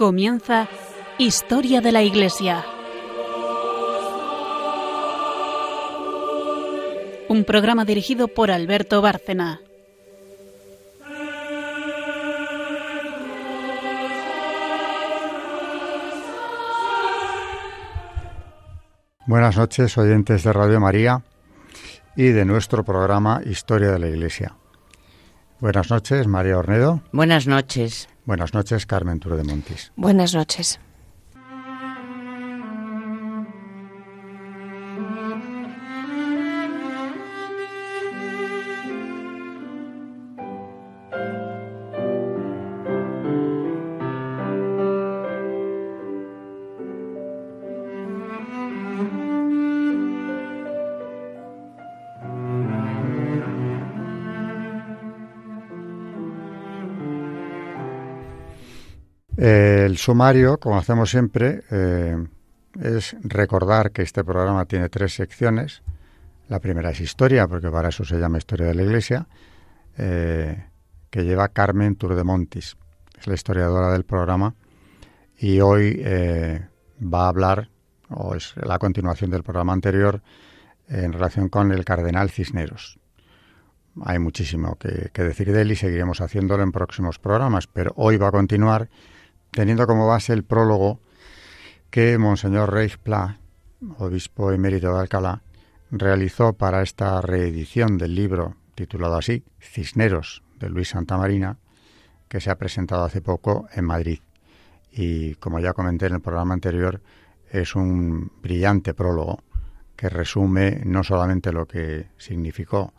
Comienza Historia de la Iglesia. Un programa dirigido por Alberto Bárcena. Buenas noches, oyentes de Radio María y de nuestro programa Historia de la Iglesia. Buenas noches, María Ornedo. Buenas noches. Buenas noches, Carmen Turo de Montis. Buenas noches. El sumario, como hacemos siempre, eh, es recordar que este programa tiene tres secciones. La primera es historia, porque para eso se llama Historia de la Iglesia, eh, que lleva Carmen Turdemontis, es la historiadora del programa, y hoy eh, va a hablar, o es la continuación del programa anterior, en relación con el cardenal Cisneros. Hay muchísimo que, que decir de él y seguiremos haciéndolo en próximos programas, pero hoy va a continuar teniendo como base el prólogo que Monseñor Reich Pla, obispo emérito de Alcalá, realizó para esta reedición del libro titulado así, Cisneros, de Luis Santamarina, que se ha presentado hace poco en Madrid. Y como ya comenté en el programa anterior, es un brillante prólogo que resume no solamente lo que significó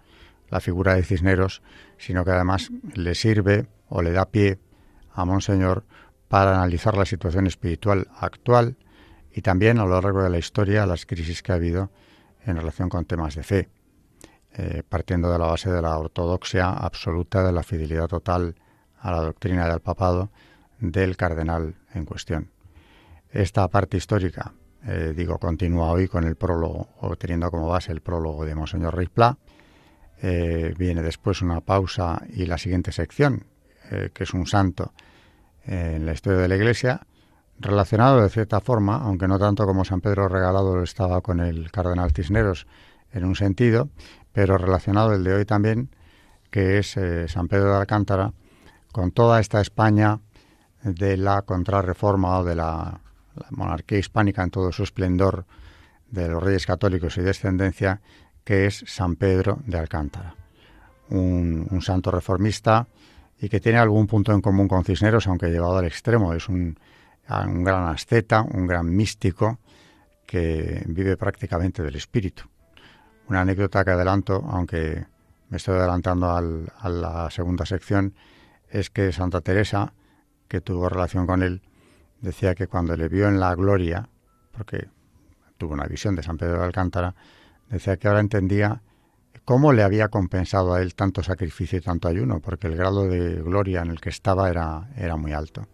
la figura de Cisneros, sino que además le sirve o le da pie a Monseñor para analizar la situación espiritual actual y también a lo largo de la historia las crisis que ha habido en relación con temas de fe, eh, partiendo de la base de la ortodoxia absoluta, de la fidelidad total a la doctrina del papado del cardenal en cuestión. Esta parte histórica, eh, digo, continúa hoy con el prólogo, o teniendo como base el prólogo de Monseñor Ruiz Pla. Eh, viene después una pausa y la siguiente sección, que es un santo en la historia de la Iglesia, relacionado de cierta forma, aunque no tanto como San Pedro Regalado lo estaba con el cardenal Cisneros en un sentido, pero relacionado el de hoy también, que es eh, San Pedro de Alcántara, con toda esta España de la contrarreforma o de la, monarquía hispánica en todo su esplendor, de los reyes católicos y descendencia, que es San Pedro de Alcántara. Un santo reformista y que tiene algún punto en común con Cisneros, aunque llevado al extremo. Es un, un gran asceta, un gran místico que vive prácticamente del espíritu. Una anécdota que adelanto, aunque me estoy adelantando al, a la segunda sección, es que Santa Teresa, que tuvo relación con él, decía que cuando le vio en la gloria, porque tuvo una visión de San Pedro de Alcántara, decía que ahora entendía cómo le había compensado a él tanto sacrificio y tanto ayuno, porque el grado de gloria en el que estaba era, era muy alto.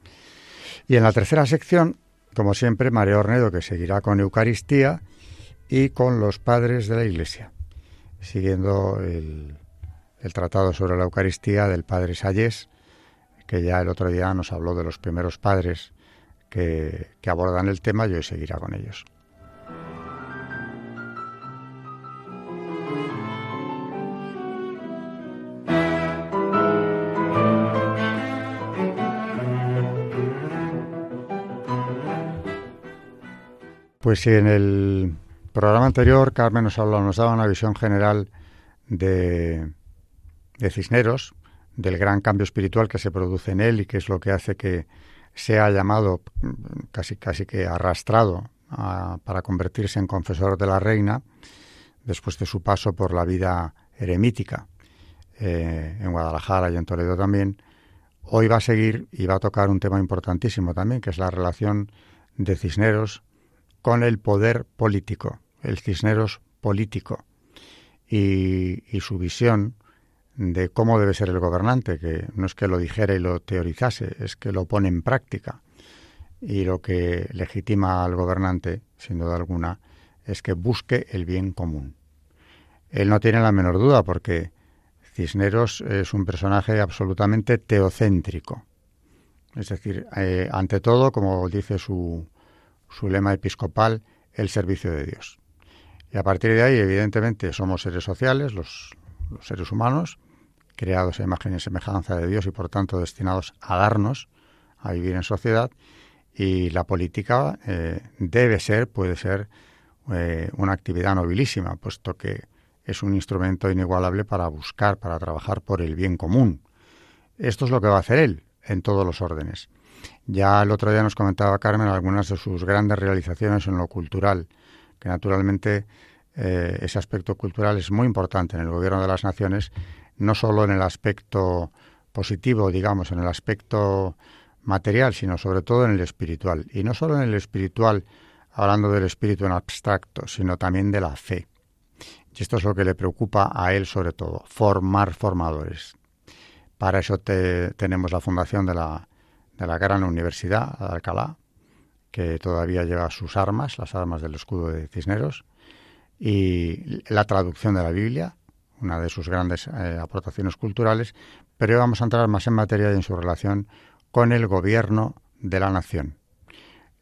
Y en la tercera sección, como siempre, María Ornedo, que seguirá con Eucaristía y con los padres de la Iglesia, siguiendo el, el tratado sobre la Eucaristía del padre Sayés, que ya el otro día nos habló de los primeros padres que, que abordan el tema y hoy seguirá con ellos. Pues si en el programa anterior Carmen nos habló, nos daba una visión general de, de Cisneros, del gran cambio espiritual que se produce en él y que es lo que hace que sea llamado casi casi que arrastrado a, para convertirse en confesor de la reina después de su paso por la vida eremítica eh, en Guadalajara y en Toledo también. Hoy va a seguir y va a tocar un tema importantísimo también, que es la relación de Cisneros con el poder político, el Cisneros político, y, y, su visión de cómo debe ser el gobernante, que no es que lo dijera y lo teorizase, es que lo pone en práctica. Y lo que legitima al gobernante, sin duda alguna, es que busque el bien común. Él no tiene la menor duda porque Cisneros es un personaje absolutamente teocéntrico. Es decir, eh, ante todo, como dice su, su lema episcopal, el servicio de Dios. Y a partir de ahí, evidentemente, somos seres sociales, los, seres humanos, creados a imagen y semejanza de Dios y por tanto destinados a darnos, a vivir en sociedad. Y la política eh, debe ser, puede ser, eh, una actividad nobilísima, puesto que es un instrumento inigualable para buscar, para trabajar por el bien común. Esto es lo que va a hacer él en todos los órdenes. Ya el otro día nos comentaba Carmen algunas de sus grandes realizaciones en lo cultural, que naturalmente eh, ese aspecto cultural es muy importante en el gobierno de las naciones, no solo en el aspecto positivo, digamos, en el aspecto material, sino sobre todo en el espiritual. Y no solo en el espiritual, hablando del espíritu en abstracto, sino también de la fe. Y esto es lo que le preocupa a él sobre todo, formar formadores. Para eso tenemos la fundación de la, de la gran universidad de Alcalá, que todavía lleva sus armas, las armas del escudo de Cisneros, y la traducción de la Biblia, una de sus grandes eh, aportaciones culturales, pero vamos a entrar más en materia y en su relación con el gobierno de la nación,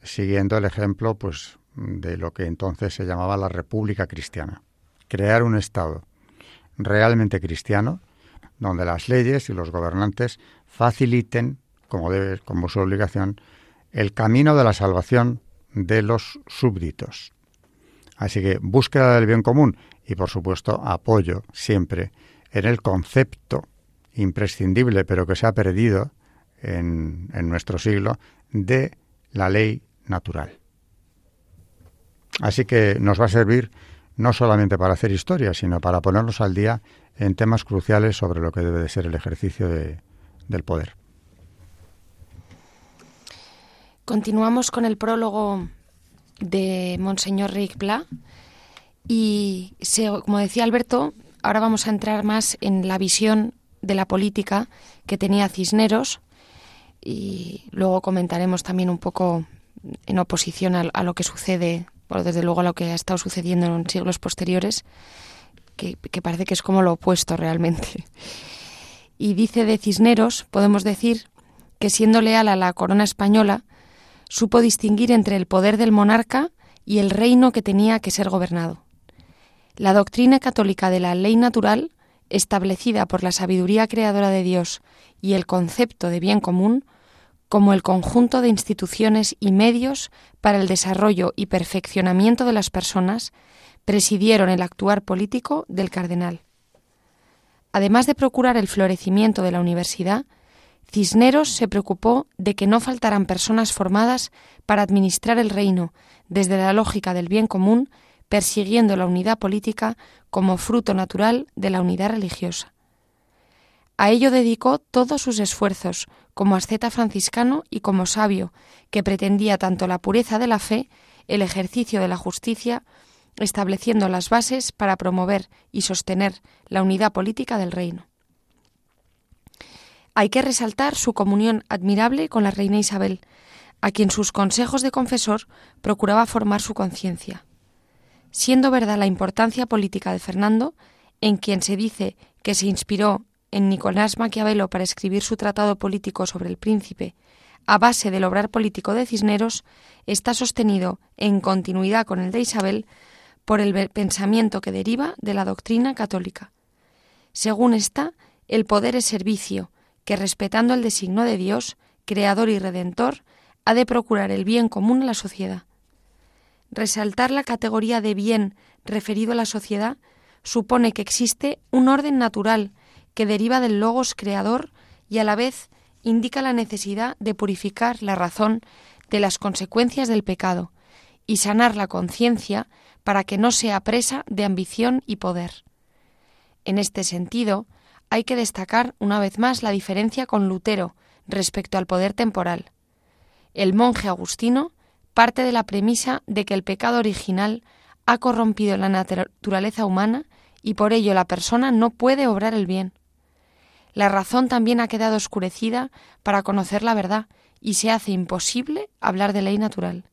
siguiendo el ejemplo pues, de lo que entonces se llamaba la República Cristiana. Crear un Estado realmente cristiano, donde las leyes y los gobernantes faciliten, como debe, como su obligación, el camino de la salvación de los súbditos. Así que búsqueda del bien común y, por supuesto, apoyo siempre en el concepto imprescindible, pero que se ha perdido en, en nuestro siglo, de la ley natural. Así que nos va a servir no solamente para hacer historia, sino para ponernos al día en temas cruciales sobre lo que debe de ser el ejercicio de, del poder. Continuamos con el prólogo de Monseñor Rick Pla y, como decía Alberto, ahora vamos a entrar más en la visión de la política que tenía Cisneros y luego comentaremos también un poco en oposición a, lo que sucede, bueno, desde luego a lo que ha estado sucediendo en siglos posteriores, que parece que es como lo opuesto realmente. Y dice de Cisneros, podemos decir que siendo leal a la corona española, supo distinguir entre el poder del monarca y el reino que tenía que ser gobernado. La doctrina católica de la ley natural, establecida por la sabiduría creadora de Dios y el concepto de bien común, como el conjunto de instituciones y medios para el desarrollo y perfeccionamiento de las personas, presidieron el actuar político del cardenal. Además de procurar el florecimiento de la universidad, Cisneros se preocupó de que no faltaran personas formadas para administrar el reino desde la lógica del bien común, persiguiendo la unidad política como fruto natural de la unidad religiosa. A ello dedicó todos sus esfuerzos, como asceta franciscano y como sabio, que pretendía tanto la pureza de la fe, el ejercicio de la justicia, estableciendo las bases para promover y sostener la unidad política del reino. Hay que resaltar su comunión admirable con la reina Isabel, a quien sus consejos de confesor procuraba formar su conciencia. Siendo verdad la importancia política de Fernando, en quien se dice que se inspiró en Nicolás Maquiavelo para escribir su tratado político sobre el príncipe, a base del obrar político de Cisneros, está sostenido en continuidad con el de Isabel por el pensamiento que deriva de la doctrina católica. Según esta, el poder es servicio, que respetando el designio de Dios, Creador y Redentor, ha de procurar el bien común a la sociedad. Resaltar la categoría de bien referido a la sociedad supone que existe un orden natural que deriva del logos creador y a la vez indica la necesidad de purificar la razón de las consecuencias del pecado y sanar la conciencia para que no sea presa de ambición y poder. En este sentido, hay que destacar una vez más la diferencia con Lutero respecto al poder temporal. El monje agustino parte de la premisa de que el pecado original ha corrompido la naturaleza humana y por ello la persona no puede obrar el bien. La razón también ha quedado oscurecida para conocer la verdad y se hace imposible hablar de ley natural.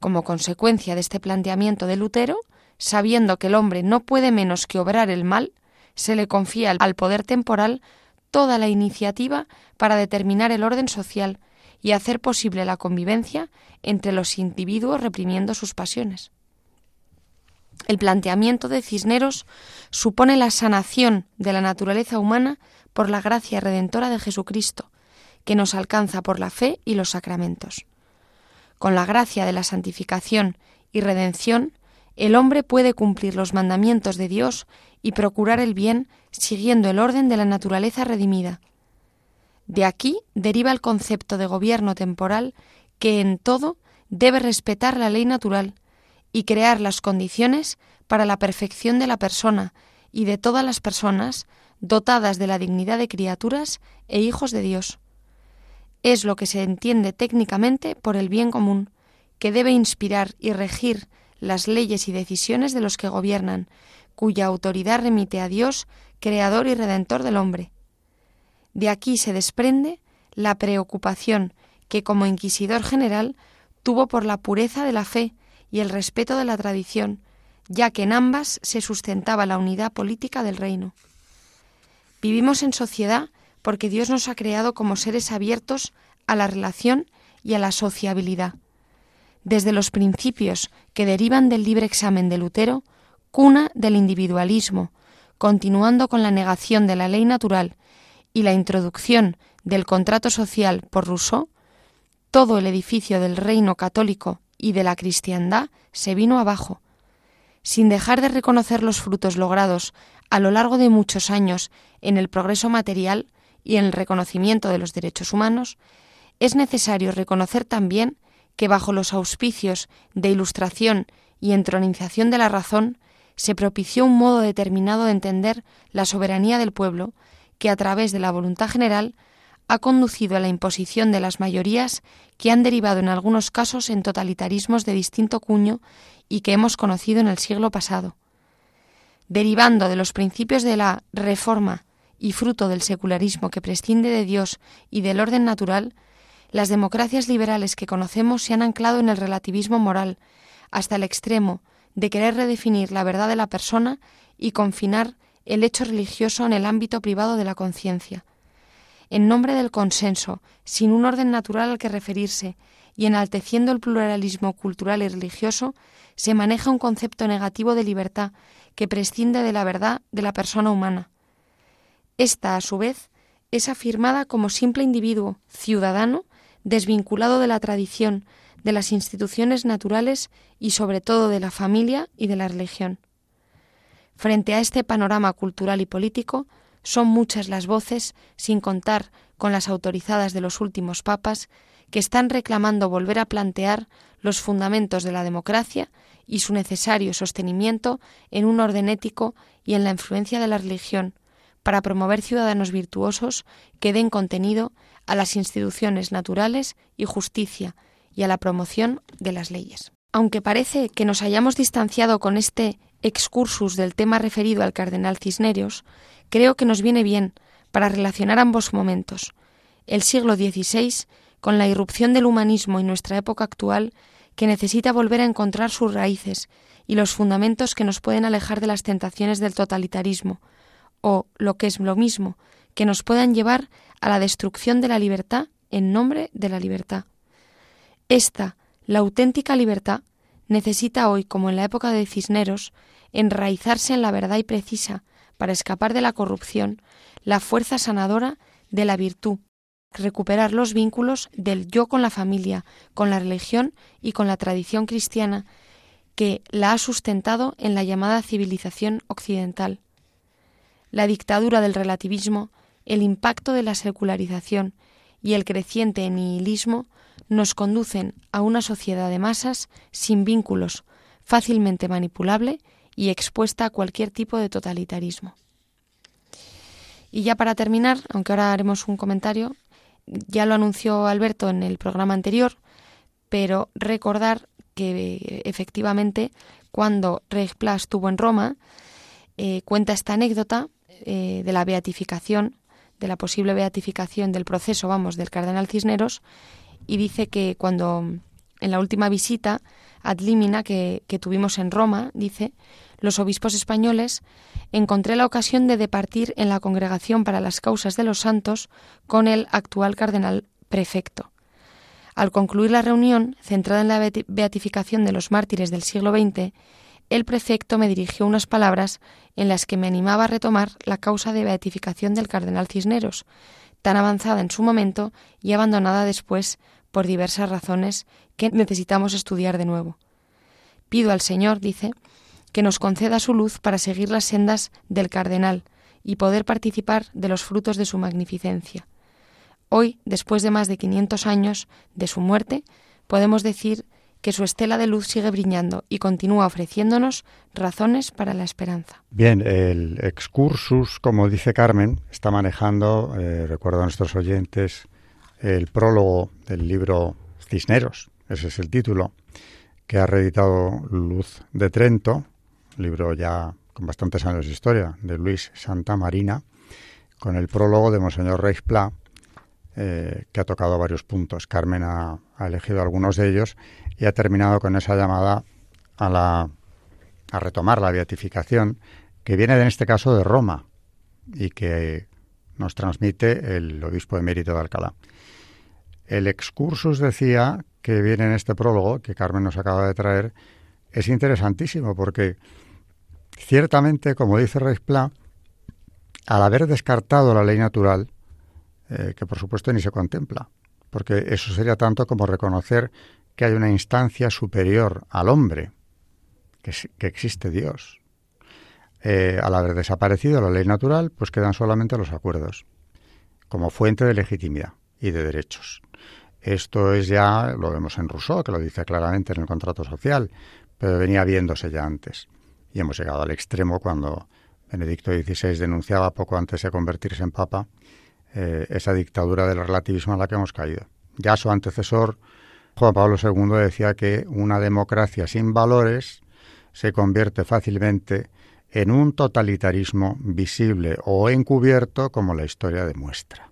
Como consecuencia de este planteamiento de Lutero, sabiendo que el hombre no puede menos que obrar el mal, se le confía al poder temporal toda la iniciativa para determinar el orden social y hacer posible la convivencia entre los individuos reprimiendo sus pasiones. El planteamiento de Cisneros supone la sanación de la naturaleza humana por la gracia redentora de Jesucristo, que nos alcanza por la fe y los sacramentos. Con la gracia de la santificación y redención, el hombre puede cumplir los mandamientos de Dios y procurar el bien siguiendo el orden de la naturaleza redimida. De aquí deriva el concepto de gobierno temporal que en todo debe respetar la ley natural y crear las condiciones para la perfección de la persona y de todas las personas dotadas de la dignidad de criaturas e hijos de Dios. Es lo que se entiende técnicamente por el bien común, que debe inspirar y regir las leyes y decisiones de los que gobiernan, cuya autoridad remite a Dios, creador y redentor del hombre. De aquí se desprende la preocupación que como inquisidor general tuvo por la pureza de la fe y el respeto de la tradición, ya que en ambas se sustentaba la unidad política del reino. Vivimos en sociedad porque Dios nos ha creado como seres abiertos a la relación y a la sociabilidad. Desde los principios que derivan del libre examen de Lutero, cuna del individualismo, continuando con la negación de la ley natural y la introducción del contrato social por Rousseau, todo el edificio del reino católico y de la cristiandad se vino abajo. Sin dejar de reconocer los frutos logrados a lo largo de muchos años en el progreso material y en el reconocimiento de los derechos humanos, es necesario reconocer también que bajo los auspicios de ilustración y entronización de la razón se propició un modo determinado de entender la soberanía del pueblo que a través de la voluntad general ha conducido a la imposición de las mayorías que han derivado en algunos casos en totalitarismos de distinto cuño y que hemos conocido en el siglo pasado. Derivando de los principios de la reforma y fruto del secularismo que prescinde de Dios y del orden natural, las democracias liberales que conocemos se han anclado en el relativismo moral, hasta el extremo de querer redefinir la verdad de la persona y confinar el hecho religioso en el ámbito privado de la conciencia en nombre del consenso, sin un orden natural al que referirse, y enalteciendo el pluralismo cultural y religioso, se maneja un concepto negativo de libertad que prescinde de la verdad de la persona humana. Esta, a su vez, es afirmada como simple individuo, ciudadano, desvinculado de la tradición, de las instituciones naturales y sobre todo de la familia y de la religión. Frente a este panorama cultural y político, son muchas las voces, sin contar con las autorizadas de los últimos papas, que están reclamando volver a plantear los fundamentos de la democracia y su necesario sostenimiento en un orden ético y en la influencia de la religión, para promover ciudadanos virtuosos que den contenido a las instituciones naturales y justicia y a la promoción de las leyes. Aunque parece que nos hayamos distanciado con este excursus del tema referido al cardenal Cisneros, creo que nos viene bien para relacionar ambos momentos, el siglo XVI con la irrupción del humanismo y nuestra época actual, que necesita volver a encontrar sus raíces y los fundamentos que nos pueden alejar de las tentaciones del totalitarismo, o, lo que es lo mismo, que nos puedan llevar a la destrucción de la libertad en nombre de la libertad. Esta, la auténtica libertad, necesita hoy, como en la época de Cisneros, enraizarse en la verdad y precisa, para escapar de la corrupción, la fuerza sanadora de la virtud, recuperar los vínculos del yo con la familia, con la religión y con la tradición cristiana que la ha sustentado en la llamada civilización occidental. La dictadura del relativismo, el impacto de la secularización y el creciente nihilismo nos conducen a una sociedad de masas sin vínculos, fácilmente manipulable y expuesta a cualquier tipo de totalitarismo. Y ya para terminar, aunque ahora haremos un comentario, ya lo anunció Alberto en el programa anterior, pero recordar que efectivamente cuando Reich Plas estuvo en Roma, eh, cuenta esta anécdota eh, de la beatificación, de la posible beatificación del proceso, vamos, del cardenal Cisneros, y dice que cuando en la última visita ad limina que, que tuvimos en Roma, dice, los obispos españoles encontré la ocasión de departir en la Congregación para las Causas de los Santos con el actual cardenal prefecto. Al concluir la reunión, centrada en la beatificación de los mártires del siglo XX, el prefecto me dirigió unas palabras en las que me animaba a retomar la causa de beatificación del cardenal Cisneros, tan avanzada en su momento y abandonada después por diversas razones que necesitamos estudiar de nuevo. Pido al Señor, dice, que nos conceda su luz para seguir las sendas del cardenal y poder participar de los frutos de su magnificencia. Hoy, después de más de 500 años de su muerte, podemos decir que su estela de luz sigue brillando y continúa ofreciéndonos razones para la esperanza. Bien, el excursus, como dice Carmen, está manejando, eh, recuerdo a nuestros oyentes, el prólogo del libro Cisneros, ese es el título, que ha reeditado Luz de Trento, libro ya con bastantes años de historia, de Luis Santa Marina, con el prólogo de Monseñor Reis Pla, eh, que ha tocado varios puntos. Carmen ha, elegido algunos de ellos y ha terminado con esa llamada a, la, a retomar la beatificación, que viene en este caso de Roma y que nos transmite el obispo de Mérito de Alcalá. El excursus decía que viene en este prólogo que Carmen nos acaba de traer es interesantísimo porque ciertamente, como dice Reis Pla, al haber descartado la ley natural, eh, que por supuesto ni se contempla, porque eso sería tanto como reconocer que hay una instancia superior al hombre, que, que existe Dios. Eh, al haber desaparecido la ley natural, pues quedan solamente los acuerdos, como fuente de legitimidad y de derechos. Esto es ya, lo vemos en Rousseau, que lo dice claramente en el contrato social, pero venía viéndose ya antes. Y hemos llegado al extremo cuando Benedicto XVI denunciaba poco antes de convertirse en papa eh, esa dictadura del relativismo a la que hemos caído. Ya su antecesor, Juan Pablo II, decía que una democracia sin valores se convierte fácilmente en un totalitarismo visible o encubierto, como la historia demuestra.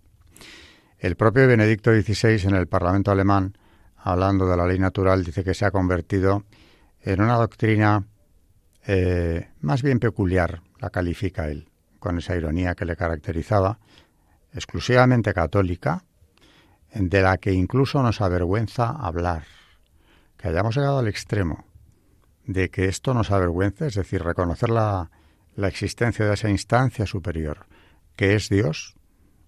El propio Benedicto XVI en el Parlamento alemán, hablando de la ley natural, dice que se ha convertido en una doctrina eh, más bien peculiar, la califica él, con esa ironía que le caracterizaba, exclusivamente católica, de la que incluso nos avergüenza hablar, que hayamos llegado al extremo de que esto nos avergüence, es decir, reconocer la, existencia de esa instancia superior, que es Dios,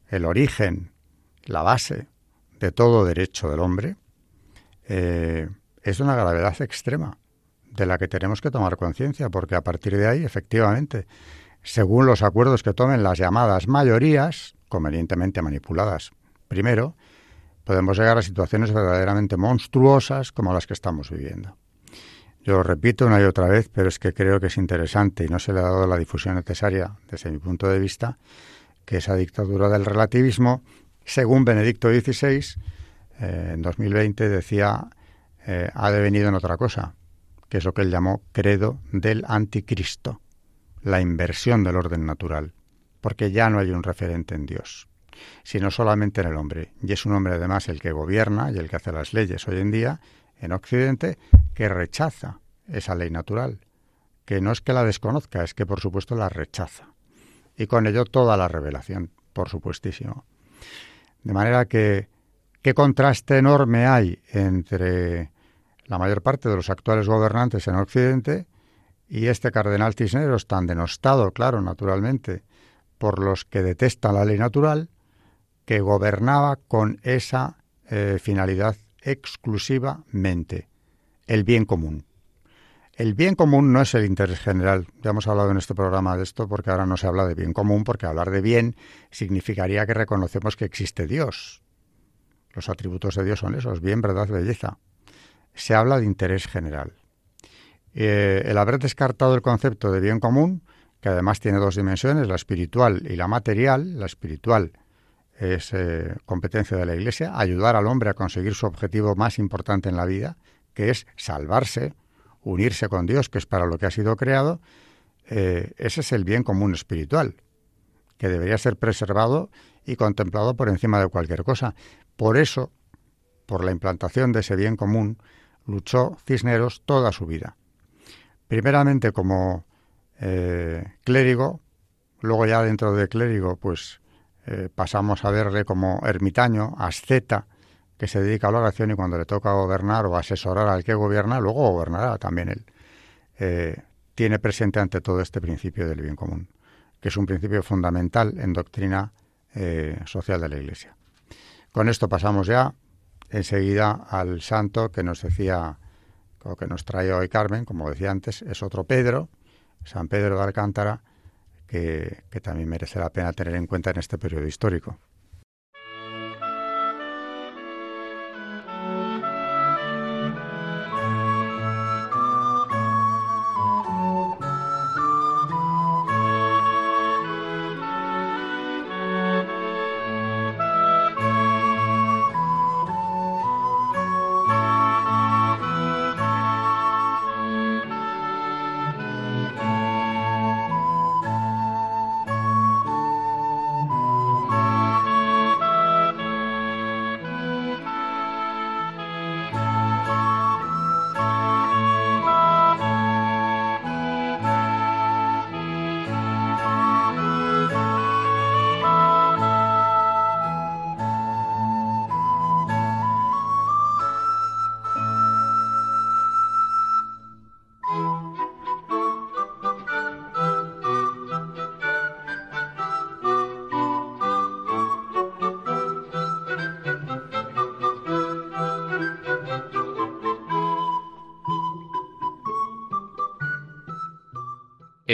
el origen, la base de todo derecho del hombre, eh, es una gravedad extrema, de la que tenemos que tomar conciencia, porque a partir de ahí, efectivamente, según los acuerdos que tomen las llamadas mayorías, convenientemente manipuladas primero, podemos llegar a situaciones verdaderamente monstruosas como las que estamos viviendo. Yo lo repito una y otra vez, pero es que creo que es interesante y no se le ha dado la difusión necesaria desde mi punto de vista, que esa dictadura del relativismo, según Benedicto XVI, eh, en 2020 decía, eh, ha devenido en otra cosa, que es lo que él llamó credo del anticristo, la inversión del orden natural porque ya no hay un referente en Dios, sino solamente en el hombre. Y es un hombre además el que gobierna y el que hace las leyes hoy en día en Occidente que rechaza esa ley natural, que no es que la desconozca, es que por supuesto la rechaza. Y con ello toda la revelación, por supuestísimo. De manera que qué contraste enorme hay entre la mayor parte de los actuales gobernantes en Occidente y este cardenal Cisneros tan denostado, claro, naturalmente, por los que detestan la ley natural, que gobernaba con esa eh, finalidad exclusivamente, el bien común. El bien común no es el interés general. Ya hemos hablado en este programa de esto porque ahora no se habla de bien común, porque hablar de bien significaría que reconocemos que existe Dios. Los atributos de Dios son esos, bien, verdad, belleza. Se habla de interés general. Eh, el haber descartado el concepto de bien común que además tiene dos dimensiones, la espiritual y la material. La espiritual es eh, competencia de la Iglesia, ayudar al hombre a conseguir su objetivo más importante en la vida, que es salvarse, unirse con Dios, que es para lo que ha sido creado. Eh, ese es el bien común espiritual, que debería ser preservado y contemplado por encima de cualquier cosa. Por eso, por la implantación de ese bien común, luchó Cisneros toda su vida. Primeramente como eh, clérigo, luego ya dentro de clérigo, pues eh, pasamos a verle como ermitaño, asceta, que se dedica a la oración y cuando le toca gobernar o asesorar al que gobierna, luego gobernará también él. Eh, tiene presente ante todo este principio del bien común, que es un principio fundamental en doctrina social de la Iglesia. Con esto pasamos ya enseguida al santo que nos decía, o que nos trae hoy Carmen, como decía antes, es otro Pedro, San Pedro de Alcántara, que, también merece la pena tener en cuenta en este periodo histórico.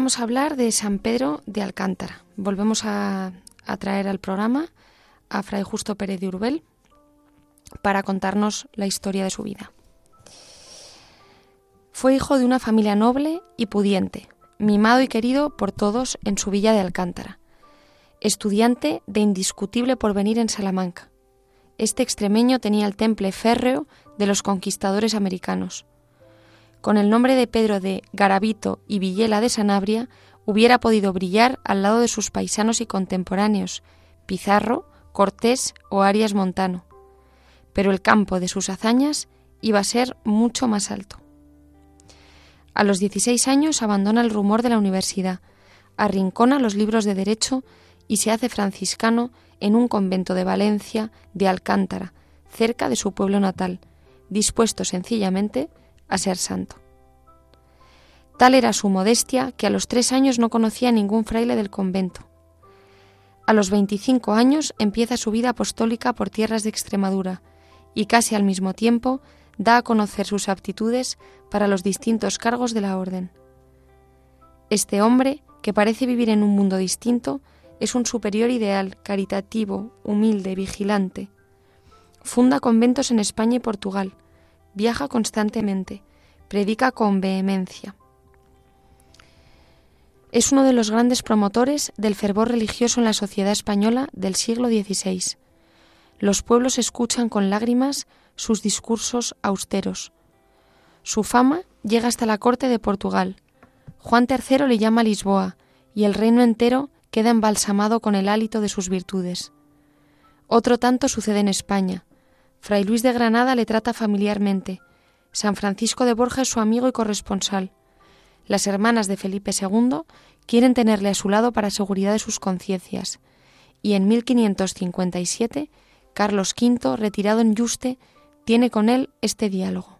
Vamos a hablar de San Pedro de Alcántara. Volvemos a, traer al programa a Fray Justo Pérez de Urbel para contarnos la historia de su vida. Fue hijo de una familia noble y pudiente, mimado y querido por todos en su villa de Alcántara. Estudiante de indiscutible porvenir en Salamanca. Este extremeño tenía el temple férreo de los conquistadores americanos con el nombre de Pedro de Garavito y Villela de Sanabria, hubiera podido brillar al lado de sus paisanos y contemporáneos, Pizarro, Cortés o Arias Montano. Pero el campo de sus hazañas iba a ser mucho más alto. A los 16 años abandona el rumor de la universidad, arrincona los libros de derecho y se hace franciscano en un convento de Valencia de Alcántara, cerca de su pueblo natal, dispuesto sencillamente a ser santo. Tal era su modestia que a los tres años no conocía ningún fraile del convento. A los veinticinco años empieza su vida apostólica por tierras de Extremadura y casi al mismo tiempo da a conocer sus aptitudes para los distintos cargos de la orden. Este hombre, que parece vivir en un mundo distinto, es un superior ideal, caritativo, humilde, vigilante. Funda conventos en España y Portugal, viaja constantemente, predica con vehemencia. Es uno de los grandes promotores del fervor religioso en la sociedad española del siglo XVI. Los pueblos escuchan con lágrimas sus discursos austeros. Su fama llega hasta la corte de Portugal. Juan III le llama Lisboa y el reino entero queda embalsamado con el hálito de sus virtudes. Otro tanto sucede en España. Fray Luis de Granada le trata familiarmente. San Francisco de Borja es su amigo y corresponsal. Las hermanas de Felipe II quieren tenerle a su lado para seguridad de sus conciencias. Y en 1557, Carlos V, retirado en Yuste, tiene con él este diálogo.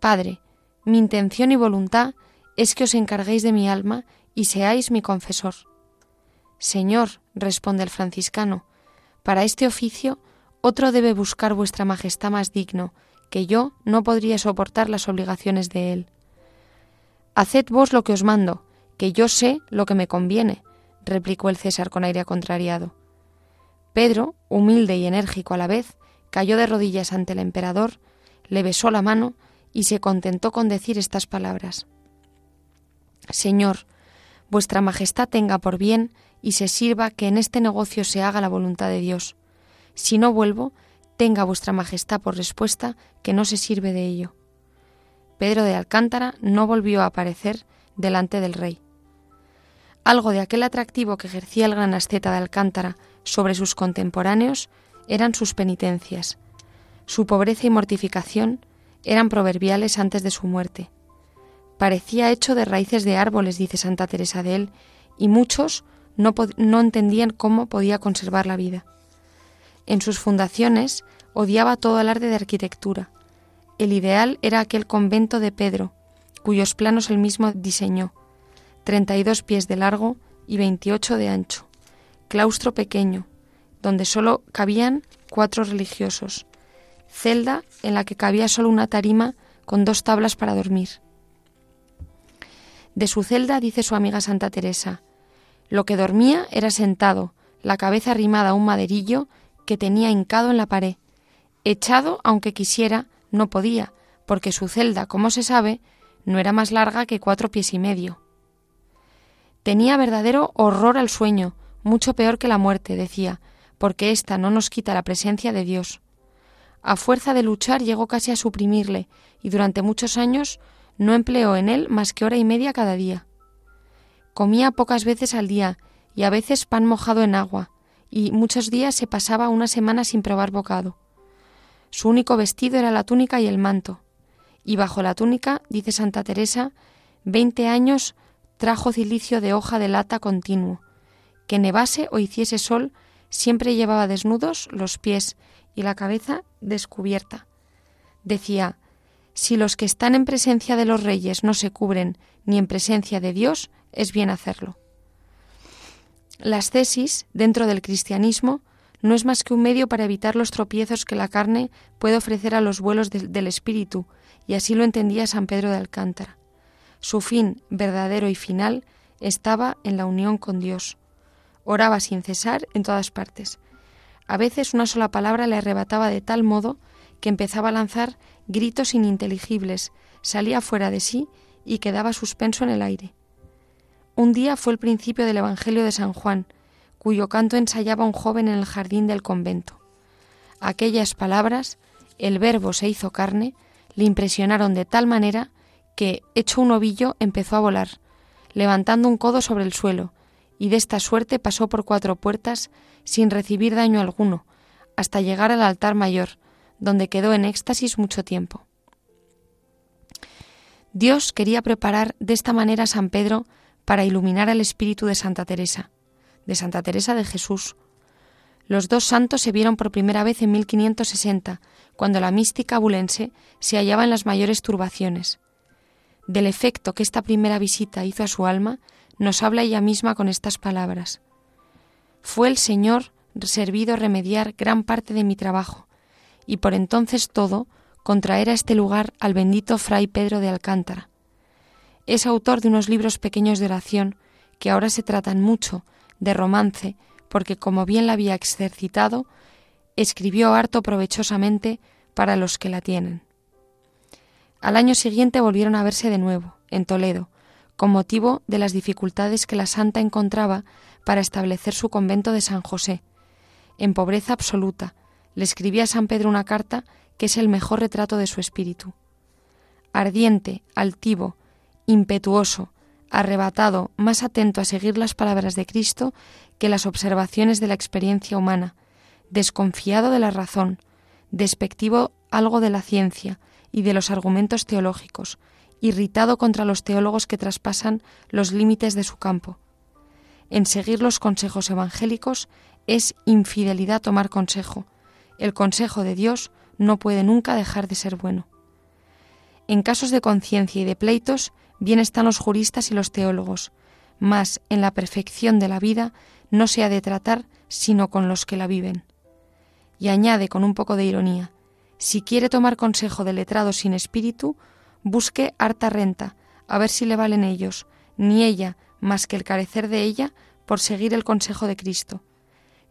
Padre, mi intención y voluntad es que os encarguéis de mi alma y seáis mi confesor. Señor, responde el franciscano, para este oficio otro debe buscar vuestra majestad más digno, que yo no podría soportar las obligaciones de él. Haced vos lo que os mando, que yo sé lo que me conviene, replicó el César con aire contrariado. Pedro, humilde y enérgico a la vez, cayó de rodillas ante el emperador, le besó la mano y se contentó con decir estas palabras. Señor, vuestra Majestad tenga por bien y se sirva que en este negocio se haga la voluntad de Dios. Si no vuelvo, tenga vuestra Majestad por respuesta que no se sirve de ello. Pedro de Alcántara no volvió a aparecer delante del rey. Algo de aquel atractivo que ejercía el gran asceta de Alcántara sobre sus contemporáneos eran sus penitencias. Su pobreza y mortificación eran proverbiales antes de su muerte. Parecía hecho de raíces de árboles, dice Santa Teresa de él, y muchos no, no entendían cómo podía conservar la vida. En sus fundaciones odiaba todo alarde de arquitectura. El ideal era aquel convento de Pedro, cuyos planos él mismo diseñó, treinta y dos pies de largo y veintiocho de ancho, claustro pequeño, donde sólo cabían cuatro religiosos, celda en la que cabía solo una tarima con dos tablas para dormir. De su celda dice su amiga Santa Teresa, lo que dormía era sentado, la cabeza arrimada a un maderillo que tenía hincado en la pared. Echado, aunque quisiera, no podía, porque su celda, como se sabe, no era más larga que cuatro pies y medio. Tenía verdadero horror al sueño, mucho peor que la muerte, decía, porque ésta no nos quita la presencia de Dios. A fuerza de luchar llegó casi a suprimirle, y durante muchos años no empleó en él más que hora y media cada día. Comía pocas veces al día, y a veces pan mojado en agua, y muchos días se pasaba una semana sin probar bocado. Su único vestido era la túnica y el manto, y bajo la túnica, dice Santa Teresa, veinte años trajo cilicio de hoja de lata continuo, que nevase o hiciese sol, siempre llevaba desnudos los pies y la cabeza descubierta. Decía, si los que están en presencia de los reyes no se cubren ni en presencia de Dios, es bien hacerlo. Las tesis, dentro del cristianismo, no es más que un medio para evitar los tropiezos que la carne puede ofrecer a los vuelos del espíritu, y así lo entendía San Pedro de Alcántara. Su fin verdadero y final estaba en la unión con Dios. Oraba sin cesar en todas partes. A veces una sola palabra le arrebataba de tal modo que empezaba a lanzar gritos ininteligibles, salía fuera de sí y quedaba suspenso en el aire. Un día fue el principio del Evangelio de San Juan, cuyo canto ensayaba un joven en el jardín del convento. Aquellas palabras, el verbo se hizo carne, le impresionaron de tal manera que, hecho un ovillo, empezó a volar, levantando un codo sobre el suelo, y de esta suerte pasó por cuatro puertas sin recibir daño alguno, hasta llegar al altar mayor, donde quedó en éxtasis mucho tiempo. Dios quería preparar de esta manera a San Pedro para iluminar el espíritu de Santa Teresa, de Santa Teresa de Jesús. Los dos santos se vieron por primera vez en 1560, cuando la mística abulense se hallaba en las mayores turbaciones. Del efecto que esta primera visita hizo a su alma, nos habla ella misma con estas palabras. Fue el Señor servido remediar gran parte de mi trabajo, y por entonces todo contraer a este lugar al bendito fray Pedro de Alcántara. Es autor de unos libros pequeños de oración que ahora se tratan mucho de romance, porque como bien la había exercitado, escribió harto provechosamente para los que la tienen. Al año siguiente volvieron a verse de nuevo, en Toledo, con motivo de las dificultades que la santa encontraba para establecer su convento de San José. En pobreza absoluta, le escribía a San Pedro una carta que es el mejor retrato de su espíritu. Ardiente, altivo, impetuoso, arrebatado, más atento a seguir las palabras de Cristo que las observaciones de la experiencia humana, desconfiado de la razón, despectivo algo de la ciencia y de los argumentos teológicos, irritado contra los teólogos que traspasan los límites de su campo. En seguir los consejos evangélicos es infidelidad tomar consejo. El consejo de Dios no puede nunca dejar de ser bueno. En casos de conciencia y de pleitos, bien están los juristas y los teólogos, mas en la perfección de la vida no se ha de tratar sino con los que la viven. Y añade con un poco de ironía, si quiere tomar consejo de letrado sin espíritu, busque harta renta, a ver si le valen ellos, ni ella, más que el carecer de ella, por seguir el consejo de Cristo.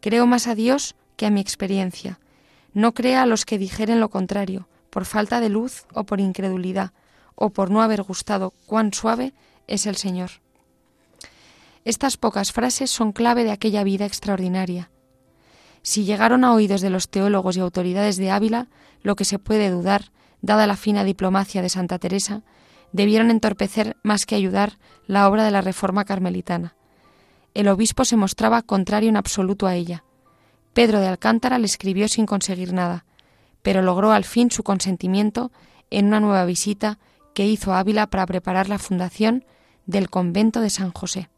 Creo más a Dios que a mi experiencia. No crea a los que dijeren lo contrario, por falta de luz o por incredulidad, o por no haber gustado cuán suave es el Señor. Estas pocas frases son clave de aquella vida extraordinaria. Si llegaron a oídos de los teólogos y autoridades de Ávila, lo que se puede dudar, dada la fina diplomacia de Santa Teresa, debieron entorpecer más que ayudar la obra de la Reforma carmelitana. El obispo se mostraba contrario en absoluto a ella. Pedro de Alcántara le escribió sin conseguir nada, pero logró al fin su consentimiento en una nueva visita que hizo Ávila para preparar la fundación del convento de San José.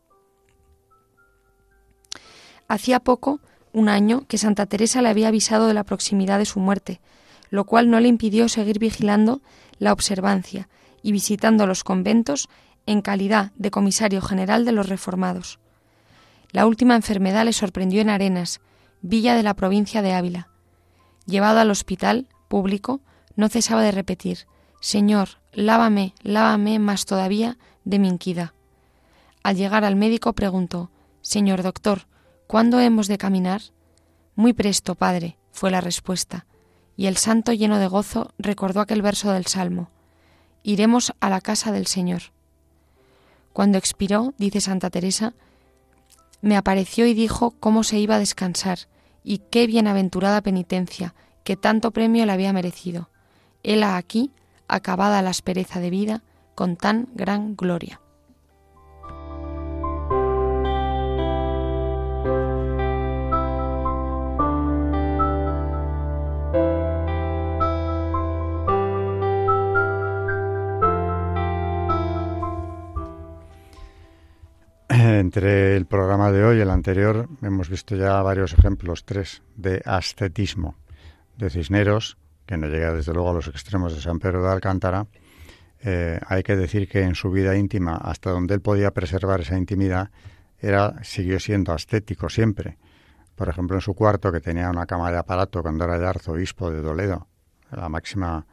Hacía poco, un año, que Santa Teresa le había avisado de la proximidad de su muerte, lo cual no le impidió seguir vigilando la observancia y visitando los conventos en calidad de comisario general de los reformados. La última enfermedad le sorprendió en Arenas, villa de la provincia de Ávila. Llevado al hospital público, no cesaba de repetir Señor, lávame, lávame más todavía de mi inquida. Al llegar al médico preguntó Señor doctor, ¿cuándo hemos de caminar? Muy presto, padre, fue la respuesta, y el santo lleno de gozo recordó aquel verso del Salmo Iremos a la casa del Señor. Cuando expiró, dice Santa Teresa, me apareció y dijo cómo se iba a descansar, y qué bienaventurada penitencia, que tanto premio le había merecido. Él aquí, acabada la aspereza de vida, con tan gran gloria. Entre el programa de hoy y el anterior hemos visto ya varios ejemplos, tres, de ascetismo de Cisneros, que no llega desde luego a los extremos de San Pedro de Alcántara. Eh, hay que decir que en su vida íntima, hasta donde él podía preservar esa intimidad, era siguió siendo ascético siempre. Por ejemplo, en su cuarto, que tenía una cama de aparato cuando era el arzobispo de Toledo, la máxima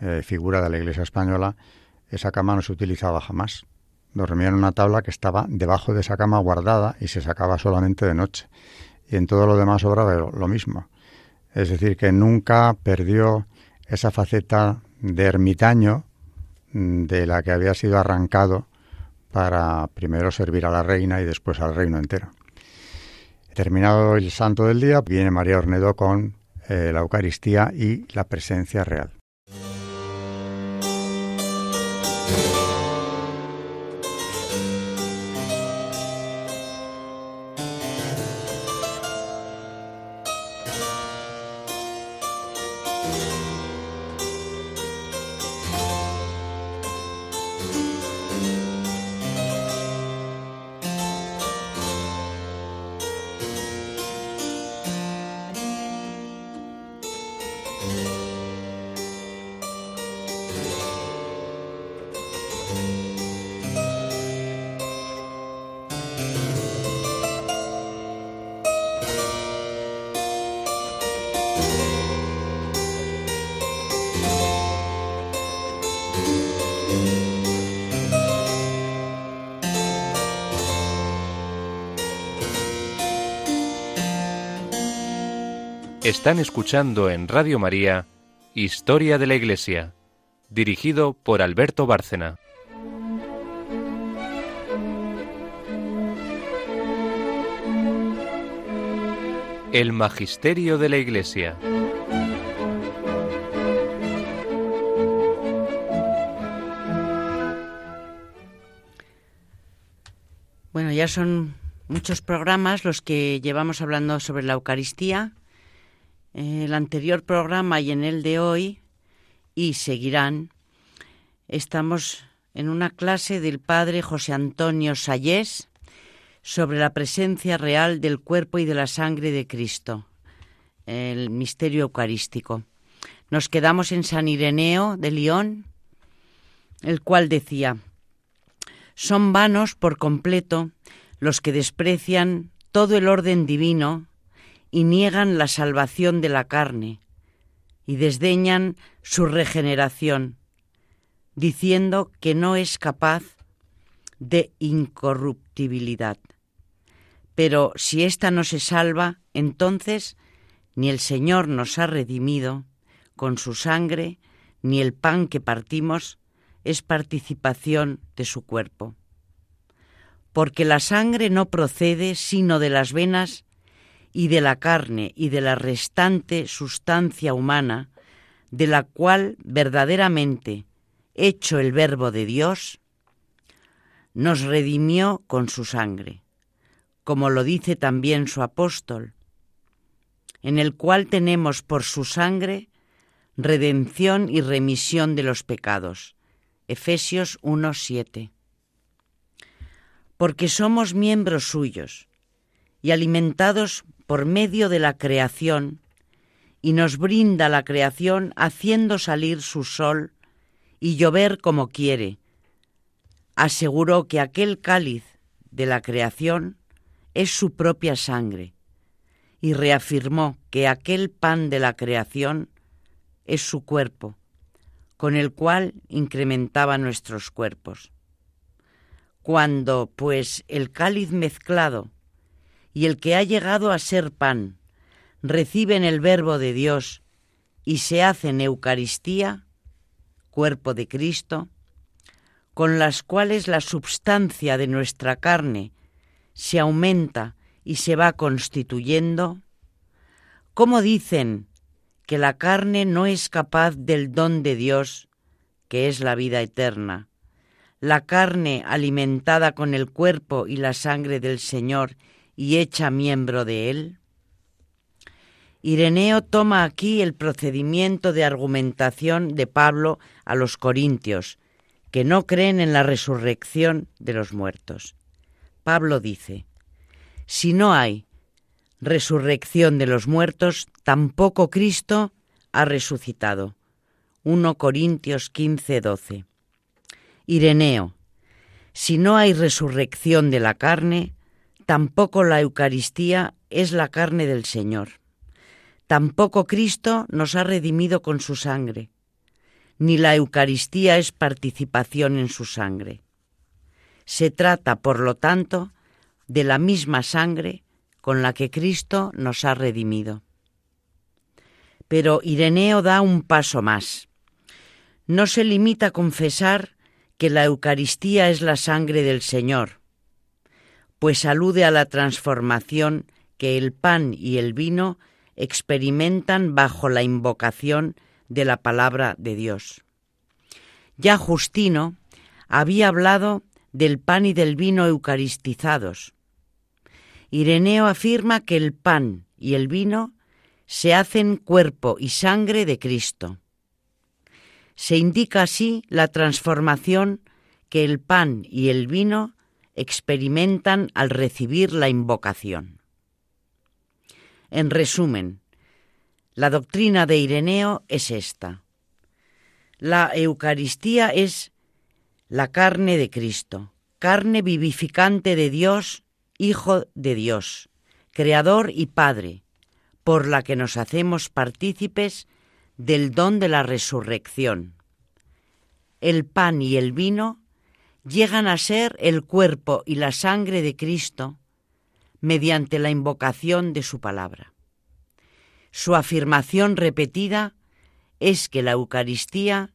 eh, figura de la Iglesia española, esa cama no se utilizaba jamás dormía en una tabla que estaba debajo de esa cama guardada y se sacaba solamente de noche. Y en todo lo demás obraba lo mismo. Es decir, que nunca perdió esa faceta de ermitaño mm, de la que había sido arrancado para primero servir a la reina y después al reino entero. Terminado el santo del día, viene María Ornedo con eh, la Eucaristía y la presencia real. Están escuchando en Radio María Historia de la Iglesia, dirigido por Alberto Bárcena. El Magisterio de la Iglesia. Bueno, ya son muchos programas los que llevamos hablando sobre la Eucaristía el anterior programa y en el de hoy, y seguirán, estamos en una clase del padre José Antonio Sayés sobre la presencia real del cuerpo y de la sangre de Cristo, el misterio eucarístico. Nos quedamos en San Ireneo de León, el cual decía, son vanos por completo los que desprecian todo el orden divino y niegan la salvación de la carne y desdeñan su regeneración, diciendo que no es capaz de incorruptibilidad. Pero si ésta no se salva, entonces ni el Señor nos ha redimido con su sangre, ni el pan que partimos es participación de su cuerpo. Porque la sangre no procede sino de las venas y de la carne y de la restante sustancia humana, de la cual verdaderamente, hecho el verbo de Dios, nos redimió con su sangre, como lo dice también su apóstol, en el cual tenemos por su sangre redención y remisión de los pecados. Efesios 1:7. Porque somos miembros suyos y alimentados por medio de la creación, y nos brinda la creación haciendo salir su sol y llover como quiere. Aseguró que aquel cáliz de la creación es su propia sangre y reafirmó que aquel pan de la creación es su cuerpo, con el cual incrementaba nuestros cuerpos. Cuando, pues, el cáliz mezclado y el que ha llegado a ser pan reciben el verbo de Dios y se hacen Eucaristía, cuerpo de Cristo, con las cuales la substancia de nuestra carne se aumenta y se va constituyendo, como dicen que la carne no es capaz del don de Dios, que es la vida eterna. La carne alimentada con el cuerpo y la sangre del Señor y hecha miembro de él. Ireneo toma aquí el procedimiento de argumentación de Pablo a los corintios, que no creen en la resurrección de los muertos. Pablo dice, si no hay resurrección de los muertos, tampoco Cristo ha resucitado. 1 Corintios 15, 12. Ireneo, si no hay resurrección de la carne, tampoco la Eucaristía es la carne del Señor. Tampoco Cristo nos ha redimido con su sangre, ni la Eucaristía es participación en su sangre. Se trata, por lo tanto, de la misma sangre con la que Cristo nos ha redimido. Pero Ireneo da un paso más. No se limita a confesar que la Eucaristía es la sangre del Señor, pues alude a la transformación que el pan y el vino experimentan bajo la invocación de la palabra de Dios. Ya Justino había hablado del pan y del vino eucaristizados, Ireneo afirma que el pan y el vino se hacen cuerpo y sangre de Cristo. Se indica así la transformación que el pan y el vino experimentan al recibir la invocación. En resumen, la doctrina de Ireneo es esta. La Eucaristía es la carne de Cristo, carne vivificante de Dios Hijo de Dios, Creador y Padre, por la que nos hacemos partícipes del don de la resurrección. El pan y el vino llegan a ser el cuerpo y la sangre de Cristo mediante la invocación de su palabra. Su afirmación repetida es que la Eucaristía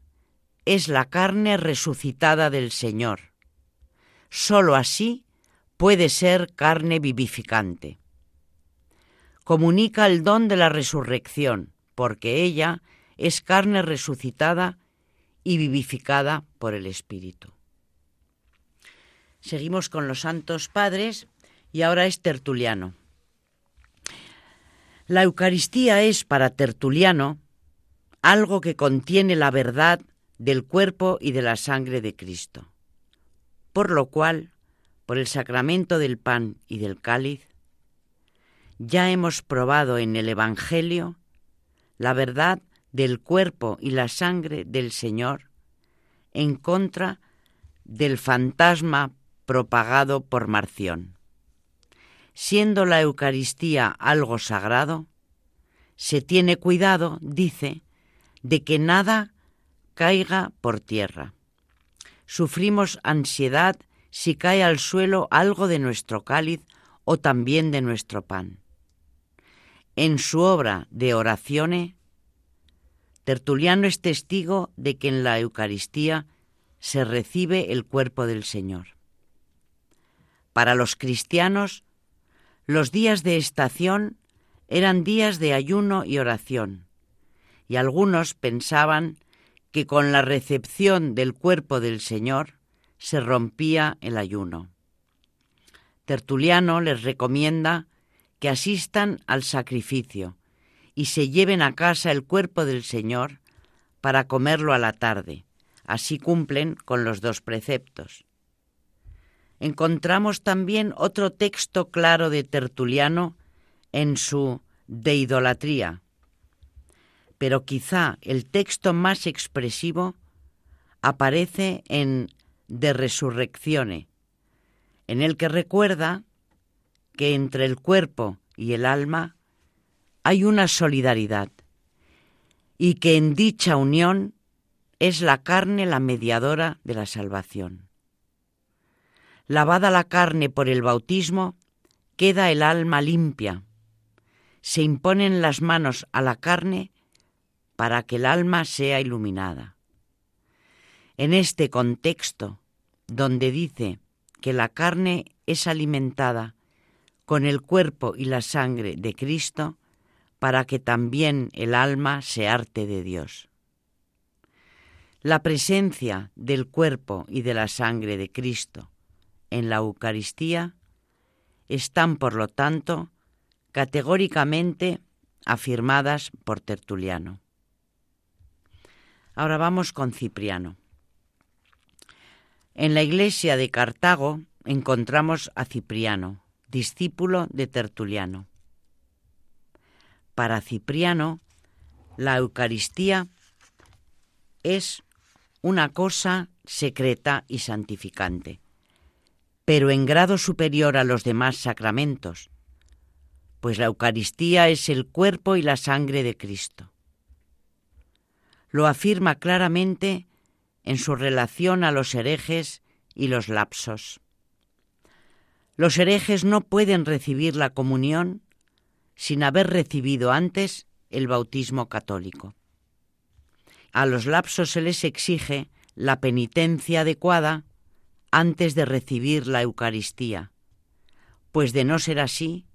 es la carne resucitada del Señor. Sólo así puede ser carne vivificante. Comunica el don de la resurrección, porque ella es carne resucitada y vivificada por el Espíritu. Seguimos con los santos padres y ahora es Tertuliano. La Eucaristía es para Tertuliano algo que contiene la verdad del cuerpo y de la sangre de Cristo, por lo cual por el sacramento del pan y del cáliz, ya hemos probado en el Evangelio la verdad del cuerpo y la sangre del Señor en contra del fantasma propagado por Marción. Siendo la Eucaristía algo sagrado, se tiene cuidado, dice, de que nada caiga por tierra. Sufrimos ansiedad si cae al suelo algo de nuestro cáliz o también de nuestro pan. En su obra de oraciones, Tertuliano es testigo de que en la Eucaristía se recibe el cuerpo del Señor. Para los cristianos, los días de estación eran días de ayuno y oración, y algunos pensaban que con la recepción del cuerpo del Señor se rompía el ayuno. Tertuliano les recomienda que asistan al sacrificio y se lleven a casa el cuerpo del Señor para comerlo a la tarde. Así cumplen con los dos preceptos. Encontramos también otro texto claro de Tertuliano en su De idolatría, pero quizá el texto más expresivo aparece en De Resurreccione, en el que recuerda que entre el cuerpo y el alma hay una solidaridad y que en dicha unión es la carne la mediadora de la salvación. Lavada la carne por el bautismo, queda el alma limpia. Se imponen las manos a la carne para que el alma sea iluminada. En este contexto, donde dice que la carne es alimentada con el cuerpo y la sangre de Cristo, para que también el alma se arte de Dios. La presencia del cuerpo y de la sangre de Cristo en la Eucaristía están, por lo tanto, categóricamente afirmadas por Tertuliano. Ahora vamos con Cipriano. En la iglesia de Cartago encontramos a Cipriano, discípulo de Tertuliano. Para Cipriano, la Eucaristía es una cosa secreta y santificante, pero en grado superior a los demás sacramentos, pues la Eucaristía es el cuerpo y la sangre de Cristo lo afirma claramente en su relación a los herejes y los lapsos. Los herejes no pueden recibir la comunión sin haber recibido antes el bautismo católico. A los lapsos se les exige la penitencia adecuada antes de recibir la Eucaristía, pues de no ser así,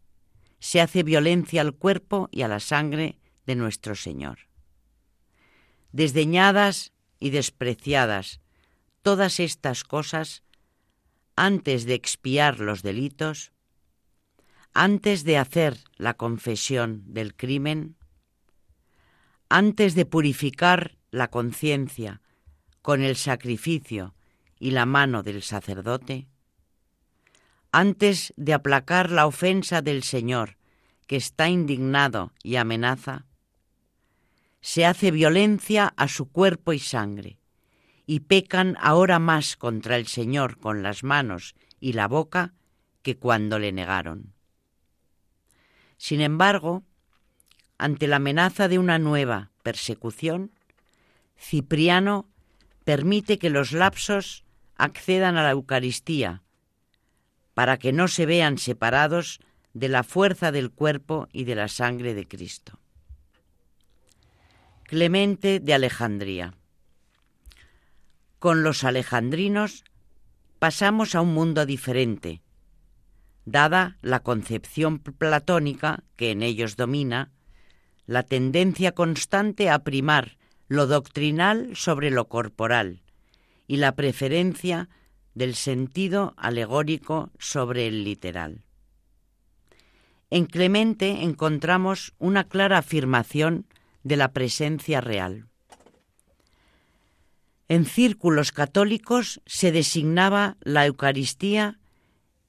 se hace violencia al cuerpo y a la sangre de nuestro Señor. Desdeñadas y despreciadas todas estas cosas antes de expiar los delitos, antes de hacer la confesión del crimen, antes de purificar la conciencia con el sacrificio y la mano del sacerdote, antes de aplacar la ofensa del Señor que está indignado y amenaza, se hace violencia a su cuerpo y sangre, y pecan ahora más contra el Señor con las manos y la boca que cuando le negaron. Sin embargo, ante la amenaza de una nueva persecución, Cipriano permite que los lapsos accedan a la Eucaristía, para que no se vean separados de la fuerza del cuerpo y de la sangre de Cristo. Clemente de Alejandría. Con los alejandrinos pasamos a un mundo diferente, dada la concepción platónica que en ellos domina, la tendencia constante a primar lo doctrinal sobre lo corporal y la preferencia del sentido alegórico sobre el literal. En Clemente encontramos una clara afirmación de la presencia real. En círculos católicos se designaba la Eucaristía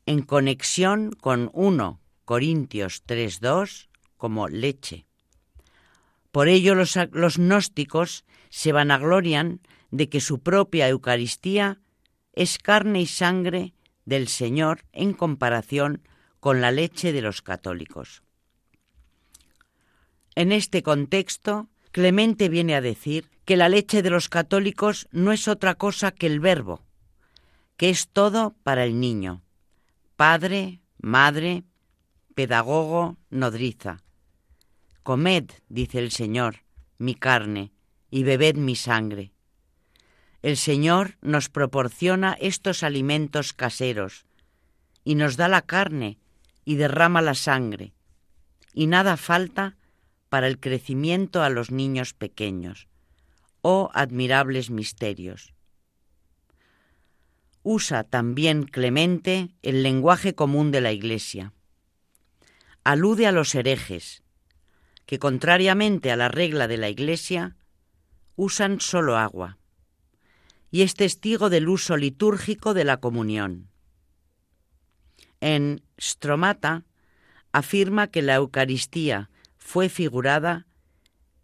en conexión con 1 Corintios 3.2 como leche. Por ello los, los gnósticos se vanaglorian de que su propia Eucaristía es carne y sangre del Señor en comparación con la leche de los católicos. En este contexto, Clemente viene a decir que la leche de los católicos no es otra cosa que el verbo, que es todo para el niño, padre, madre pedagogo, nodriza. Comed, dice el Señor, mi carne, y bebed mi sangre. El Señor nos proporciona estos alimentos caseros, y nos da la carne, y derrama la sangre, y nada falta para el crecimiento a los niños pequeños. Oh admirables misterios. Usa también Clemente el lenguaje común de la Iglesia. Alude a los herejes, que contrariamente a la regla de la Iglesia, usan solo agua, y es testigo del uso litúrgico de la comunión. En Stromata afirma que la Eucaristía fue figurada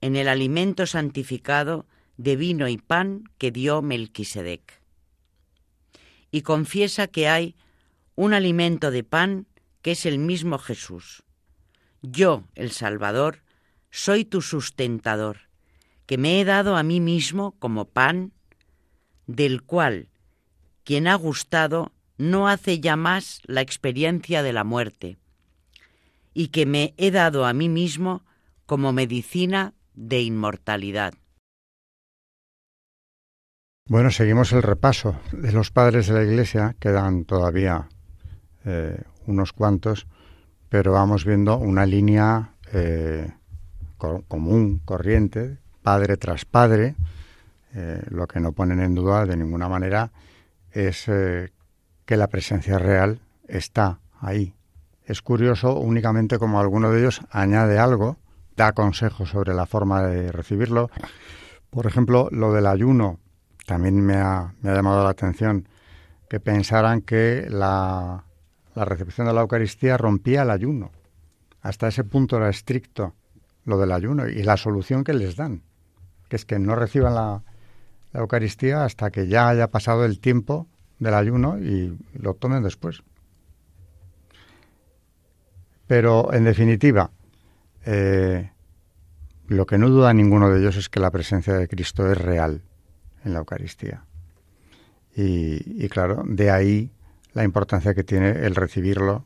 en el alimento santificado de vino y pan que dio Melquisedec. Y confiesa que hay un alimento de pan que es el mismo Jesús. Yo, el Salvador, soy tu sustentador, que me he dado a mí mismo como pan, del cual quien ha gustado no hace ya más la experiencia de la muerte, y que me he dado a mí mismo como medicina de inmortalidad. Bueno, seguimos el repaso de los padres de la Iglesia, quedan todavía eh, unos cuantos, pero vamos viendo una línea eh, común, corriente, padre tras padre. Eh, lo que no ponen en duda de ninguna manera es que la presencia real está ahí, es curioso únicamente como alguno de ellos añade algo, da consejos sobre la forma de recibirlo. Por ejemplo, lo del ayuno también me ha, llamado la atención que pensaran que la recepción de la Eucaristía rompía el ayuno. Hasta ese punto era estricto lo del ayuno y la solución que les dan, que es que no reciban la, la Eucaristía hasta que ya haya pasado el tiempo del ayuno y lo tomen después. Pero, en definitiva, eh, lo que no duda ninguno de ellos es que la presencia de Cristo es real en la Eucaristía. Y, y, claro, de ahí la importancia que tiene el recibirlo,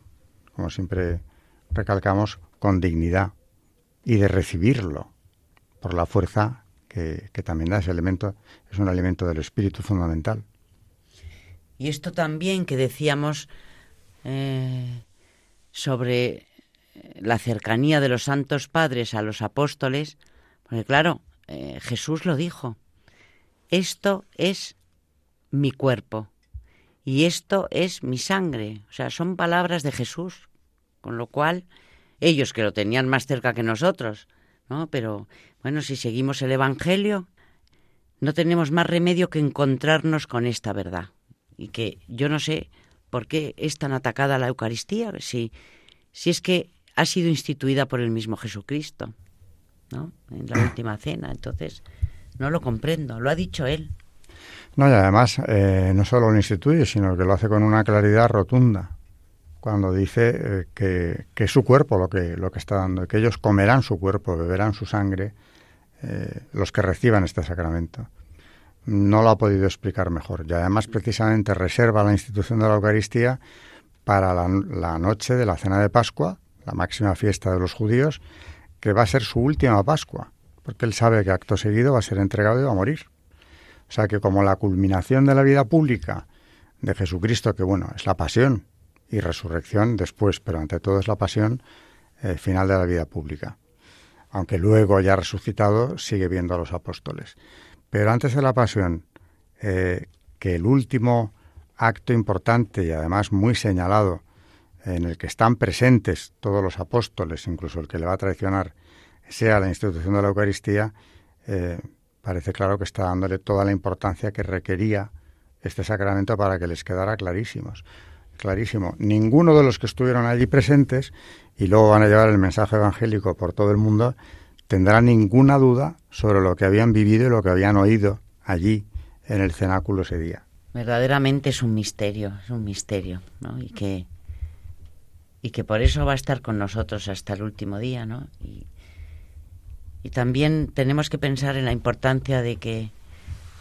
como siempre recalcamos, con dignidad y de recibirlo por la fuerza que, también da ese elemento, es un elemento del espíritu fundamental. Y esto también que decíamos eh, sobre la cercanía de los santos padres a los apóstoles, porque claro, eh, Jesús lo dijo, esto es mi cuerpo y esto es mi sangre, o sea, son palabras de Jesús, con lo cual ellos que lo tenían más cerca que nosotros, ¿no? Pero bueno, si seguimos el Evangelio, no tenemos más remedio que encontrarnos con esta verdad y que yo no sé por qué es tan atacada la Eucaristía, si, si es que ha sido instituida por el mismo Jesucristo, ¿no? En la última cena. Entonces, no lo comprendo, lo ha dicho él. No, y además, eh, no solo lo instituye, sino que lo hace con una claridad rotunda cuando dice eh, que, que, es su cuerpo lo que, lo que está dando, que ellos comerán su cuerpo, beberán su sangre, eh, los que reciban este sacramento. No lo ha podido explicar mejor. Y además, precisamente, reserva la institución de la Eucaristía para la, noche de la cena de Pascua, la máxima fiesta de los judíos, que va a ser su última Pascua, porque él sabe que acto seguido va a ser entregado y va a morir. O sea que como la culminación de la vida pública de Jesucristo, que bueno, es la pasión y resurrección después, pero ante todo es la pasión eh, final de la vida pública. Aunque luego ya resucitado sigue viendo a los apóstoles. Pero antes de la pasión, eh, que el último acto importante y además muy señalado en el que están presentes todos los apóstoles, incluso el que le va a traicionar, sea la institución de la Eucaristía, eh, parece claro que está dándole toda la importancia que requería este sacramento para que les quedara clarísimos. Clarísimo. Ninguno de los que estuvieron allí presentes y luego van a llevar el mensaje evangélico por todo el mundo tendrá ninguna duda sobre lo que habían vivido y lo que habían oído allí en el cenáculo ese día. Verdaderamente es un misterio, es un misterio, ¿no? Y que y que por eso va a estar con nosotros hasta el último día, ¿no? Y, también tenemos que pensar en la importancia de que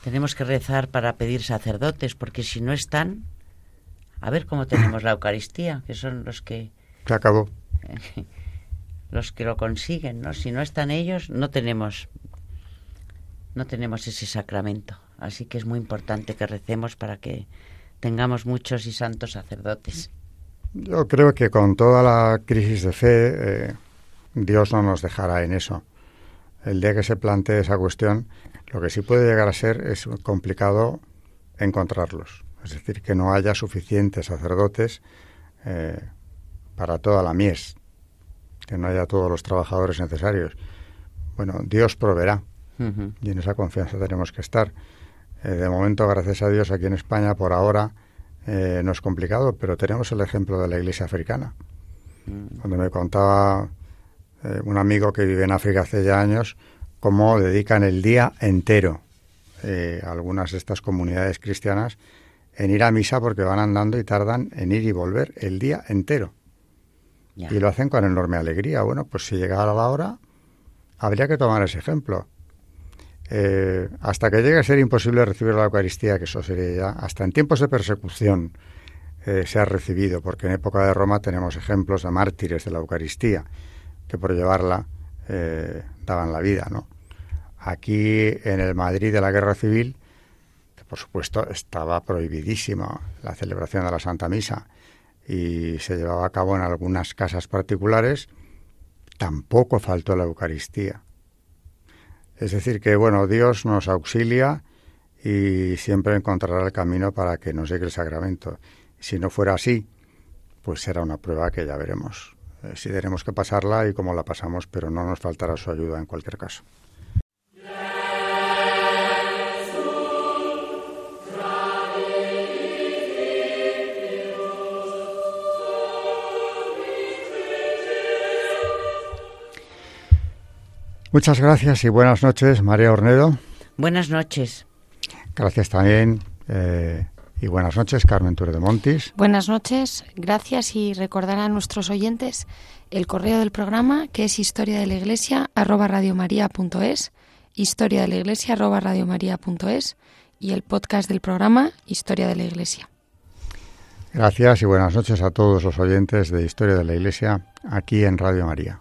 tenemos que rezar para pedir sacerdotes, porque si no están, a ver cómo tenemos la Eucaristía, que son los que... Se acabó. los que lo consiguen, ¿no? Si no están ellos, no tenemos no tenemos ese sacramento. Así que es muy importante que recemos para que tengamos muchos y santos sacerdotes. Yo creo que con toda la crisis de fe, eh, Dios no nos dejará en eso. El día que se plantee esa cuestión, lo que sí puede llegar a ser es complicado encontrarlos. Es decir, que no haya suficientes sacerdotes eh, para toda la mies, que no haya todos los trabajadores necesarios. Bueno, Dios proveerá y en esa confianza tenemos que estar. Eh, de momento, gracias a Dios, aquí en España, por ahora, eh, no es complicado, pero tenemos el ejemplo de la Iglesia africana. Mm. Cuando me contaba un amigo que vive en África hace ya años, cómo dedican el día entero algunas de estas comunidades cristianas en ir a misa porque van andando y tardan en ir y volver el día entero. Y lo hacen con enorme alegría. Bueno, pues si llegara la hora, habría que tomar ese ejemplo. Eh, hasta que llegue a ser imposible recibir la Eucaristía, que eso sería ya, hasta en tiempos de persecución eh, se ha recibido, porque en época de Roma tenemos ejemplos de mártires de la Eucaristía, que por llevarla eh, daban la vida, ¿no? Aquí en el Madrid de la Guerra Civil por supuesto, estaba prohibidísimo la celebración de la Santa Misa y se llevaba a cabo en algunas casas particulares. Tampoco faltó la Eucaristía. Es decir, que bueno, Dios nos auxilia y siempre encontrará el camino para que nos llegue el sacramento. Si no fuera así, pues será una prueba que ya veremos. Eh, si tenemos que pasarla y cómo la pasamos, pero no nos faltará su ayuda en cualquier caso. Muchas gracias y buenas noches, María Ornedo. Buenas noches. Gracias también eh, y buenas noches, Carmen Ture de Montis. Buenas noches, gracias y recordar a nuestros oyentes el correo del programa que es historia de la iglesia arroba radiomaria.es, historia de la iglesia arroba radiomaria.es y el podcast del programa Historia de la Iglesia. Gracias y buenas noches a todos los oyentes de Historia de la Iglesia aquí en Radio María.